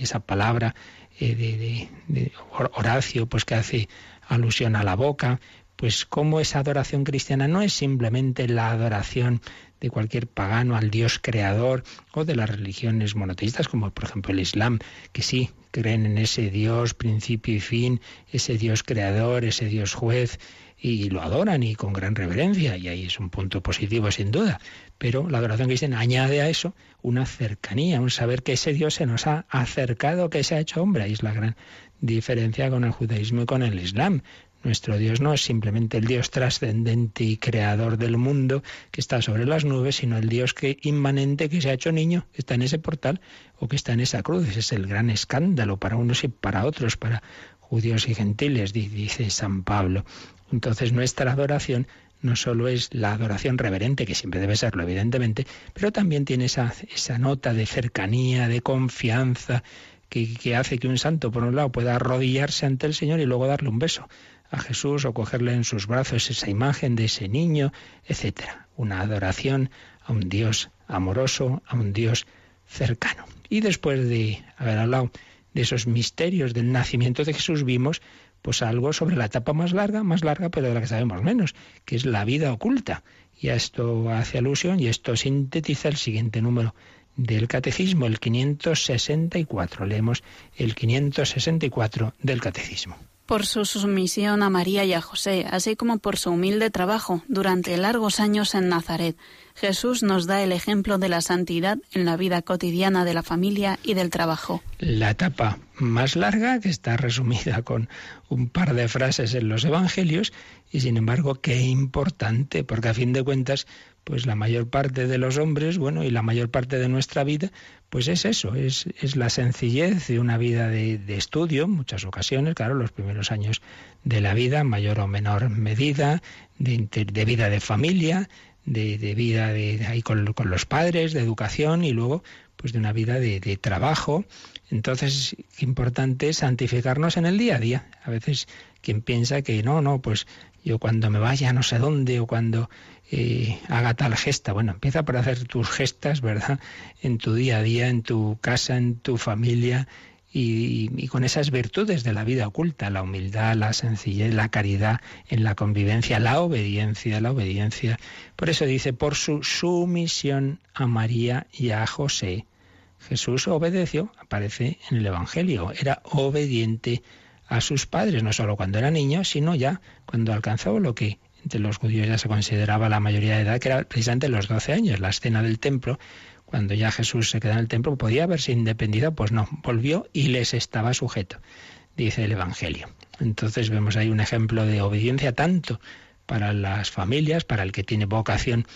esa palabra eh, de, de Horacio, pues que hace alusión a la boca, pues cómo esa adoración cristiana no es simplemente la adoración de cualquier pagano al Dios creador o de las religiones monoteístas como por ejemplo el Islam, que sí creen en ese Dios principio y fin, ese Dios creador, ese Dios juez y lo adoran y con gran reverencia y ahí es un punto positivo sin duda. Pero la adoración cristiana añade a eso una cercanía, un saber que ese Dios se nos ha acercado, que se ha hecho hombre. Ahí es la gran diferencia con el judaísmo y con el Islam. Nuestro Dios no es simplemente el Dios trascendente y creador del mundo que está sobre las nubes, sino el Dios que inmanente que se ha hecho niño, que está en ese portal o que está en esa cruz. Ese es el gran escándalo para unos y para otros, para judíos y gentiles, dice San Pablo. Entonces nuestra adoración no solo es la adoración reverente, que siempre debe serlo, evidentemente, pero también tiene esa, esa nota de cercanía, de confianza, que, que, hace que un santo, por un lado, pueda arrodillarse ante el Señor y luego darle un beso a Jesús o cogerle en sus brazos esa imagen de ese niño, etcétera. Una adoración a un Dios amoroso, a un Dios cercano. Y después de haber hablado de esos misterios del nacimiento de Jesús, vimos pues algo sobre la etapa más larga, más larga, pero de la que sabemos menos, que es la vida oculta. Y a esto hace alusión y esto sintetiza el siguiente número del Catecismo, el 564. Leemos el 564 del Catecismo por su sumisión a María y a José, así como por su humilde trabajo durante largos años en Nazaret. Jesús nos da el ejemplo de la santidad en la vida cotidiana de la familia y del trabajo. La etapa más larga, que está resumida con un par de frases en los Evangelios, y sin embargo, qué importante, porque a fin de cuentas, pues la mayor parte de los hombres, bueno, y la mayor parte de nuestra vida, pues es eso, es, es la sencillez de una vida de, estudio, en muchas ocasiones, claro, los primeros años de la vida, mayor o menor medida, de, vida de familia, de, vida de, ahí con, los padres, de educación y luego pues de una vida de, de trabajo. Entonces, importante es santificarnos en el día a día. A veces quien piensa que no, no, pues yo cuando me vaya no sé dónde o cuando eh, haga tal gesta. Bueno, empieza por hacer tus gestas, ¿verdad? En tu día a día, en tu casa, en tu familia. Y, con esas virtudes de la vida oculta, la humildad, la sencillez, la caridad en la convivencia, la obediencia, la obediencia. Por eso dice, por su sumisión a María y a José. Jesús obedeció, aparece en el Evangelio, era obediente a sus padres, no solo cuando era niño, sino ya cuando alcanzó lo que entre los judíos ya se consideraba la mayoría de edad, que era precisamente los 12 años, la escena del templo, cuando ya Jesús se queda en el templo, podía haberse independizado, pues no, volvió y les estaba sujeto, dice el Evangelio. Entonces vemos ahí un ejemplo de obediencia tanto para las familias, para el que tiene vocación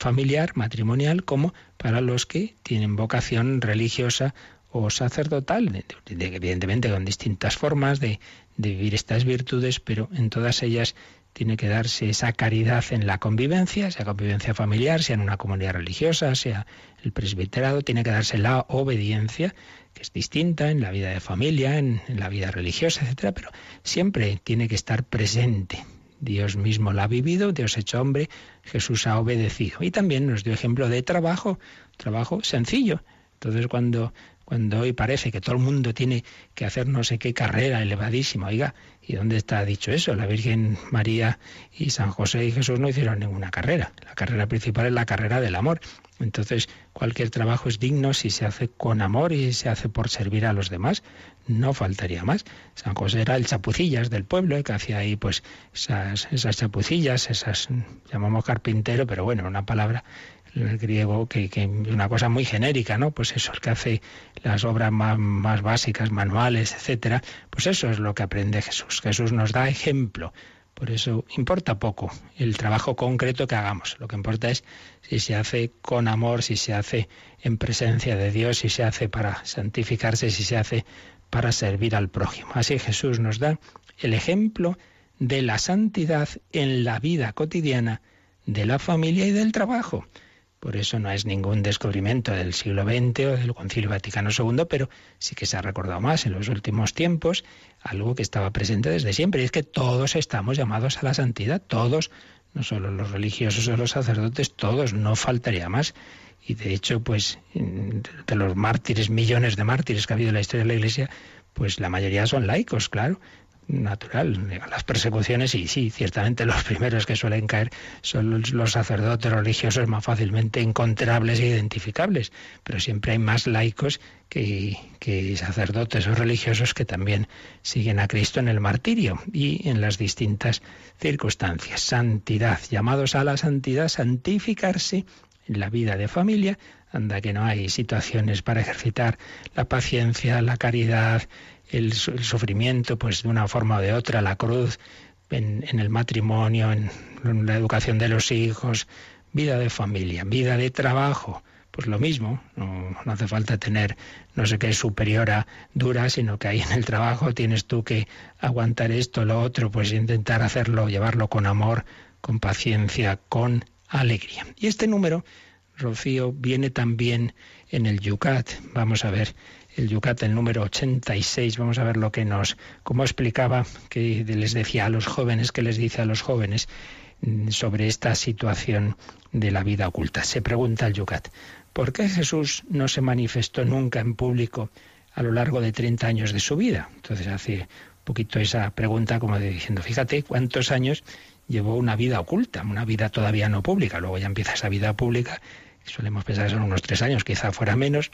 familiar, matrimonial, como para los que tienen vocación religiosa o sacerdotal, evidentemente con distintas formas de, vivir estas virtudes, pero en todas ellas tiene que darse esa caridad en la convivencia, sea convivencia familiar, sea en una comunidad religiosa, sea el presbiterado, tiene que darse la obediencia, que es distinta en la vida de familia, en, la vida religiosa, etcétera, pero siempre tiene que estar presente. Dios mismo la ha vivido, Dios hecho hombre, Jesús ha obedecido. Y también nos dio ejemplo de trabajo, trabajo sencillo. Entonces cuando cuando hoy parece que todo el mundo tiene que hacer no sé qué carrera elevadísima. Oiga, ¿y dónde está dicho eso? La Virgen María y San José y Jesús no hicieron ninguna carrera. La carrera principal es la carrera del amor. Entonces, cualquier trabajo es digno si se hace con amor y se hace por servir a los demás. No faltaría más. San José era el chapucillas del pueblo, ¿eh? que hacía ahí pues esas, esas chapucillas, esas, llamamos carpintero, pero bueno, una palabra el griego, que, que una cosa muy genérica, ¿no? Pues eso, el que hace las obras más, más básicas, manuales, etcétera, pues eso es lo que aprende Jesús. Jesús nos da ejemplo. Por eso importa poco el trabajo concreto que hagamos. Lo que importa es si se hace con amor, si se hace en presencia de Dios, si se hace para santificarse, si se hace para servir al prójimo. Así Jesús nos da el ejemplo de la santidad en la vida cotidiana de la familia y del trabajo. Por eso no es ningún descubrimiento del siglo XX o del Concilio Vaticano II, pero sí que se ha recordado más en los últimos tiempos, algo que estaba presente desde siempre, y es que todos estamos llamados a la santidad, todos, no solo los religiosos o los sacerdotes, todos, no faltaría más. Y de hecho, pues, de los mártires, millones de mártires que ha habido en la historia de la Iglesia, pues la mayoría son laicos, claro natural. Las persecuciones, y sí, ciertamente los primeros que suelen caer son los sacerdotes religiosos más fácilmente encontrables e identificables, pero siempre hay más laicos que, que, sacerdotes o religiosos que también siguen a Cristo en el martirio y en las distintas circunstancias. Santidad, llamados a la santidad, santificarse en la vida de familia, anda que no hay situaciones para ejercitar la paciencia, la caridad, el, sufrimiento, pues de una forma o de otra, la cruz, en, el matrimonio, en, la educación de los hijos, vida de familia, vida de trabajo, pues lo mismo, no, hace falta tener no sé qué superiora dura, sino que ahí en el trabajo tienes tú que aguantar esto, lo otro, pues intentar hacerlo, llevarlo con amor, con paciencia, con alegría. Y este número, Rocío, viene también en el Yucat. Vamos a ver el Yucat, el número 86. Vamos a ver lo que nos, como explicaba, que les decía a los jóvenes, que les dice a los jóvenes mm, sobre esta situación de la vida oculta. Se pregunta el Yucat, ¿por qué Jesús no se manifestó nunca en público a lo largo de 30 años de su vida? Entonces hace un poquito esa pregunta como diciendo, fíjate cuántos años llevó una vida oculta, una vida todavía no pública. Luego ya empieza esa vida pública, solemos pensar que son unos tres años, quizá fuera menos,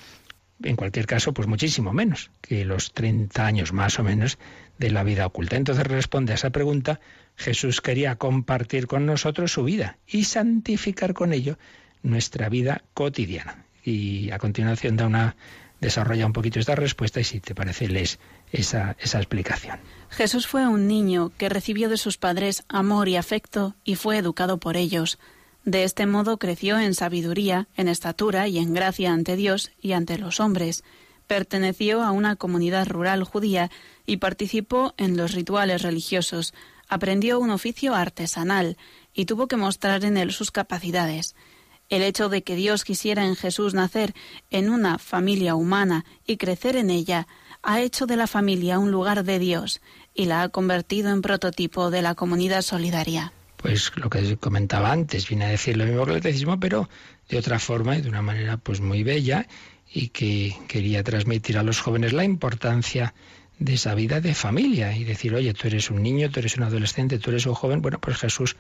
en cualquier caso, pues muchísimo menos que los 30 años más o menos de la vida oculta. Entonces responde a esa pregunta, Jesús quería compartir con nosotros su vida y santificar con ello nuestra vida cotidiana. Y a continuación da una desarrolla un poquito esta respuesta y si te parece lees esa, esa explicación. Jesús fue un niño que recibió de sus padres amor y afecto y fue educado por ellos. De este modo creció en sabiduría, en estatura y en gracia ante Dios y ante los hombres. Perteneció a una comunidad rural judía y participó en los rituales religiosos. Aprendió un oficio artesanal y tuvo que mostrar en él sus capacidades. El hecho de que Dios quisiera en Jesús nacer en una familia humana y crecer en ella ha hecho de la familia un lugar de Dios y la ha convertido en prototipo de la comunidad solidaria. Pues lo que comentaba antes, viene a decir lo mismo que el catecismo, pero de otra forma y de una manera pues muy bella y que quería transmitir a los jóvenes la importancia de esa vida de familia y decir, oye, tú eres un niño, tú eres un adolescente, tú eres un joven, bueno, pues Jesús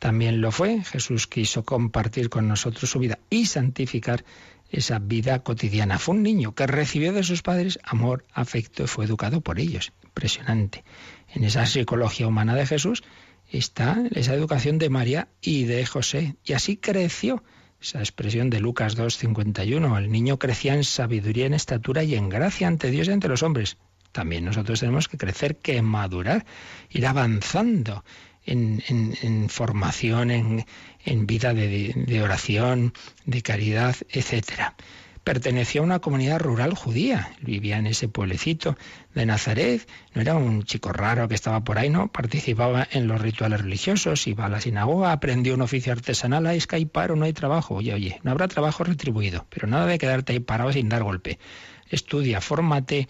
también lo fue, Jesús quiso compartir con nosotros su vida y santificar esa vida cotidiana. Fue un niño que recibió de sus padres amor, afecto y fue educado por ellos. Impresionante. En esa psicología humana de Jesús está esa educación de María y de José. Y así creció esa expresión de Lucas 2.51. El niño crecía en sabiduría, en estatura y en gracia ante Dios y ante los hombres. También nosotros tenemos que crecer, que madurar, ir avanzando en, formación, en, vida de, de oración, de caridad, etcétera. Perteneció a una comunidad rural judía, vivía en ese pueblecito de Nazaret, no era un chico raro que estaba por ahí, no, participaba en los rituales religiosos, iba a la sinagoga, aprendió un oficio artesanal, ahí es hay paro, no hay trabajo, oye, oye, no habrá trabajo retribuido, pero nada de quedarte ahí parado sin dar golpe. Estudia, fórmate,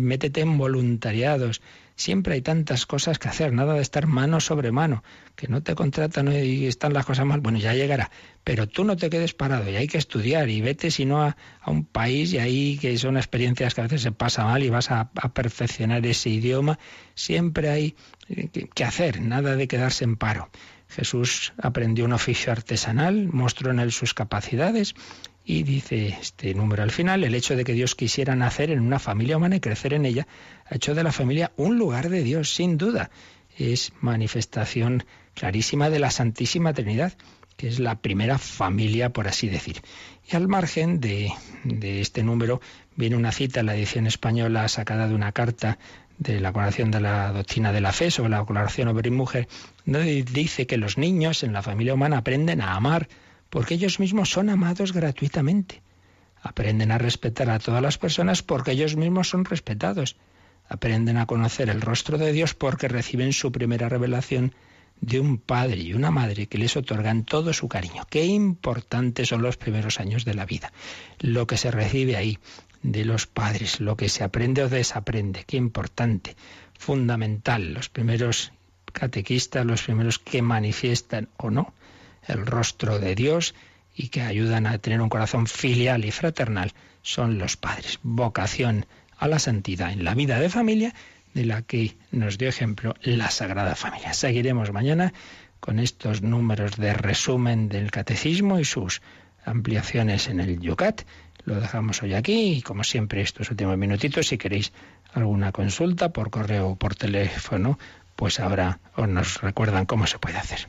métete en voluntariados, Siempre hay tantas cosas que hacer, nada de estar mano sobre mano, que no te contratan y están las cosas mal, bueno, ya llegará, pero tú no te quedes parado y hay que estudiar y vete si no a, un país y ahí que son experiencias que a veces se pasa mal y vas a, perfeccionar ese idioma, siempre hay eh, que hacer, nada de quedarse en paro. Jesús aprendió un oficio artesanal, mostró en él sus capacidades y dice este número al final, el hecho de que Dios quisiera nacer en una familia humana y crecer en ella, ha hecho de la familia un lugar de Dios, sin duda. Es manifestación clarísima de la Santísima Trinidad, que es la primera familia, por así decir. Y al margen de, de este número viene una cita en la edición española sacada de una carta de la Colaboración de la Doctrina de la Fe sobre la colaboración hombre y mujer, donde dice que los niños en la familia humana aprenden a amar porque ellos mismos son amados gratuitamente. Aprenden a respetar a todas las personas porque ellos mismos son respetados. Aprenden a conocer el rostro de Dios porque reciben su primera revelación de un padre y una madre que les otorgan todo su cariño. Qué importantes son los primeros años de la vida. Lo que se recibe ahí de los padres, lo que se aprende o desaprende, qué importante, fundamental. Los primeros catequistas, los primeros que manifiestan o no el rostro de Dios y que ayudan a tener un corazón filial y fraternal son los padres. Vocación a la santidad en la vida de familia de la que nos dio ejemplo la Sagrada Familia. Seguiremos mañana con estos números de resumen del catecismo y sus ampliaciones en el Yucat. Lo dejamos hoy aquí y como siempre estos últimos minutitos, si queréis alguna consulta por correo o por teléfono, pues ahora os nos recuerdan cómo se puede hacer.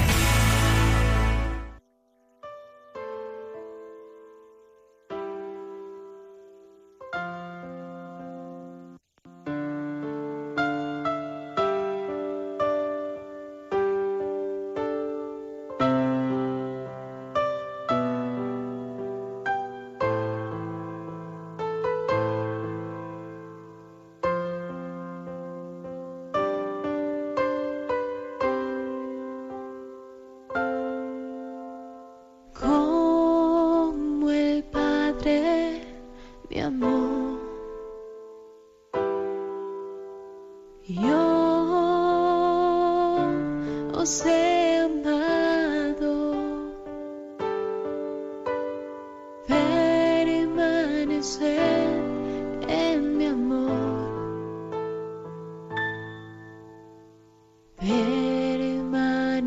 en mi amor. Permanecer.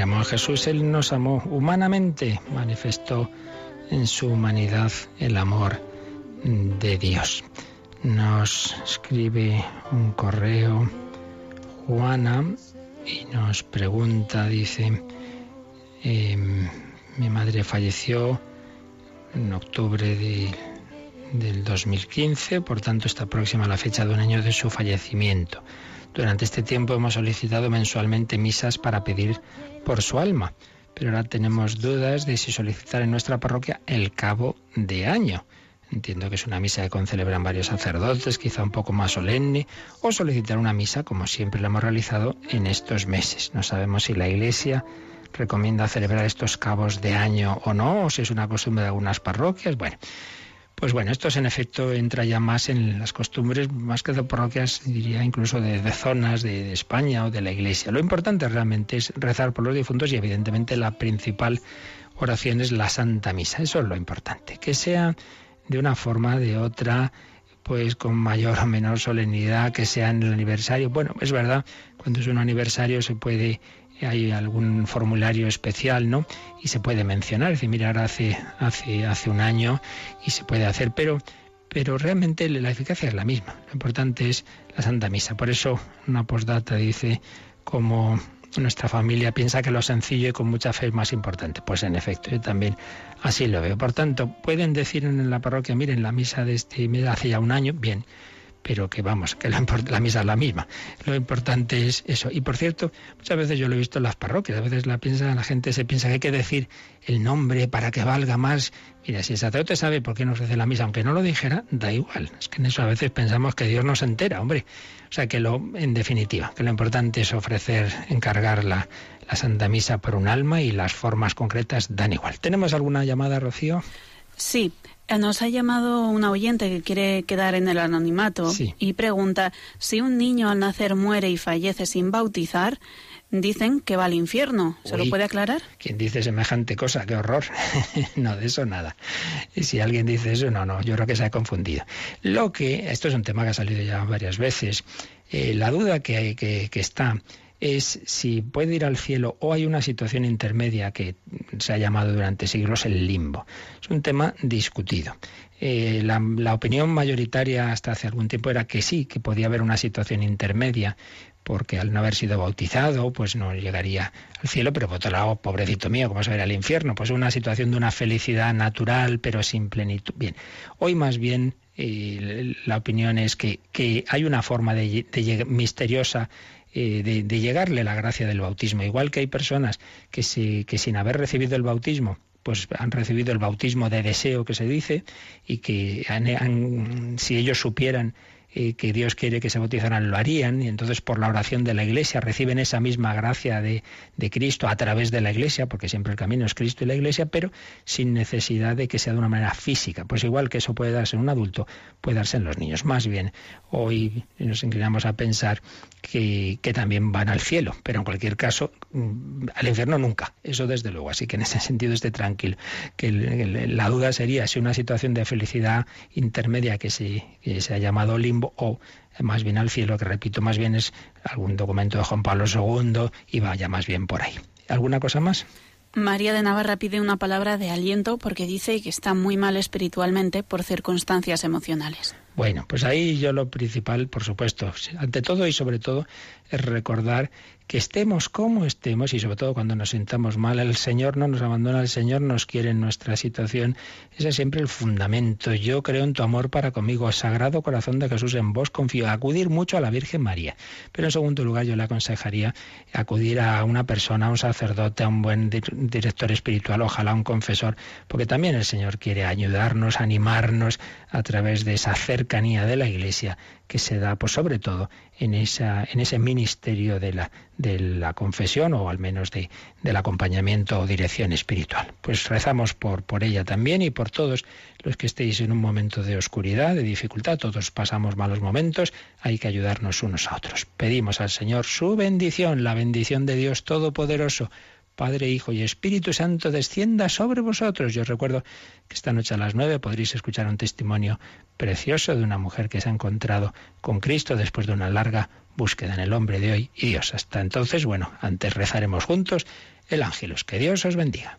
Amó a Jesús, Él nos amó humanamente, manifestó en su humanidad el amor de Dios. Nos escribe un correo Juana y nos pregunta, dice, em, mi madre falleció en octubre del 2015, por tanto está próxima la fecha de un año de su fallecimiento. Durante este tiempo hemos solicitado mensualmente misas para pedir por su alma, pero ahora tenemos dudas de si solicitar en nuestra parroquia el cabo de año. Entiendo que es una misa que concelebran varios sacerdotes, quizá un poco más solemne, o solicitar una misa como siempre la hemos realizado en estos meses. No sabemos si la Iglesia recomienda celebrar estos cabos de año o no, o si es una costumbre de algunas parroquias. Bueno, pues bueno, esto en efecto entra ya más en las costumbres, más que de parroquias, diría incluso de, zonas de, España o de la Iglesia. Lo importante realmente es rezar por los difuntos y evidentemente la principal oración es la Santa Misa. Eso es lo importante. Que sea de una forma, de otra, pues con mayor o menor solemnidad, que sea en el aniversario. Bueno, es verdad, cuando es un aniversario se puede hay algún formulario especial, ¿no? Y se puede mencionar, es decir, mirar hace, hace, hace un año y se puede hacer, pero, pero realmente la eficacia es la misma. Lo importante es la Santa Misa. Por eso una postdata dice como nuestra familia piensa que lo sencillo y con mucha fe es más importante. Pues en efecto, yo también así lo veo. Por tanto, pueden decir en la parroquia, miren, la misa de este mes hace ya un año, bien, pero que vamos, que la, misa es la misma. Lo importante es eso. Y por cierto, muchas veces yo lo he visto en las parroquias, a veces la, piensa, la gente se piensa que hay que decir el nombre para que valga más. Mira, si el sacerdote sabe por qué nos ofrece la misa, aunque no lo dijera, da igual. Es que en eso a veces pensamos que Dios no se entera, hombre. O sea que lo, en definitiva, que lo importante es ofrecer, encargar la, la Santa Misa por un alma y las formas concretas dan igual. ¿Tenemos alguna llamada, Rocío? Sí, nos ha llamado una oyente que quiere quedar en el anonimato y pregunta si un niño al nacer muere y fallece sin bautizar, dicen que va al infierno. ¿Se lo puede aclarar? ¿Quién dice semejante cosa? ¡Qué horror! no, de eso nada. Y si alguien dice eso, no, no, yo creo que se ha confundido. Lo que, esto es un tema que ha salido ya varias veces, eh, la duda que, hay, que, que está es si puede ir al cielo o hay una situación intermedia que se ha llamado durante siglos el limbo. Es un tema discutido. Eh, la, opinión mayoritaria hasta hace algún tiempo era que sí, que podía haber una situación intermedia, porque al no haber sido bautizado, pues no llegaría al cielo, pero por otro lado, pobrecito mío, ¿cómo se va a ir al infierno? Pues una situación de una felicidad natural, pero sin plenitud. Bien, hoy más bien eh, la opinión es que, que, hay una forma de, de misteriosa eh, de, llegarle la gracia del bautismo. Igual que hay personas que, que sin haber recibido el bautismo pues han recibido el bautismo de deseo que se dice y que si ellos supieran que Dios quiere que se bautizaran, lo harían, y entonces por la oración de la Iglesia reciben esa misma gracia de, Cristo a través de la Iglesia, porque siempre el camino es Cristo y la Iglesia, pero sin necesidad de que sea de una manera física. Pues igual que eso puede darse en un adulto, puede darse en los niños. Más bien, hoy nos inclinamos a pensar que, que también van al cielo, pero en cualquier caso, mm, al infierno nunca, eso desde luego. Así que en ese sentido esté tranquilo. Que la duda sería si una situación de felicidad intermedia que se, que se ha llamado limbo, o más bien al cielo, que repito, más bien es algún documento de Juan Pablo II y vaya más bien por ahí. ¿Alguna cosa más? María de Navarra pide una palabra de aliento porque dice que está muy mal espiritualmente por circunstancias emocionales. Bueno, pues ahí yo lo principal, por supuesto, ante todo y sobre todo, recordar que estemos como estemos y sobre todo cuando nos sintamos mal, el Señor no nos abandona, el Señor nos quiere en nuestra situación. Ese es siempre el fundamento. Yo creo en tu amor para conmigo, Sagrado Corazón de Jesús, en vos confío. Acudir mucho a la Virgen María. Pero en segundo lugar yo le aconsejaría acudir a una persona, a un sacerdote, a un buen director espiritual, ojalá un confesor, porque también el Señor quiere ayudarnos, animarnos a través de esa cercanía de la Iglesia que se da, pues sobre todo, en, esa, en ese ministerio de la, de la confesión o al menos de, del acompañamiento o dirección espiritual. Pues rezamos por, por ella también y por todos los que estéis en un momento de oscuridad, de dificultad, todos pasamos malos momentos, hay que ayudarnos unos a otros. Pedimos al Señor su bendición, la bendición de Dios Todopoderoso Padre, Hijo y Espíritu Santo descienda sobre vosotros. Yo recuerdo que esta noche a las nueve podréis escuchar un testimonio precioso de una mujer que se ha encontrado con Cristo después de una larga búsqueda en el hombre de hoy y Dios. Hasta entonces, bueno, antes rezaremos juntos el ángelus. Que Dios os bendiga.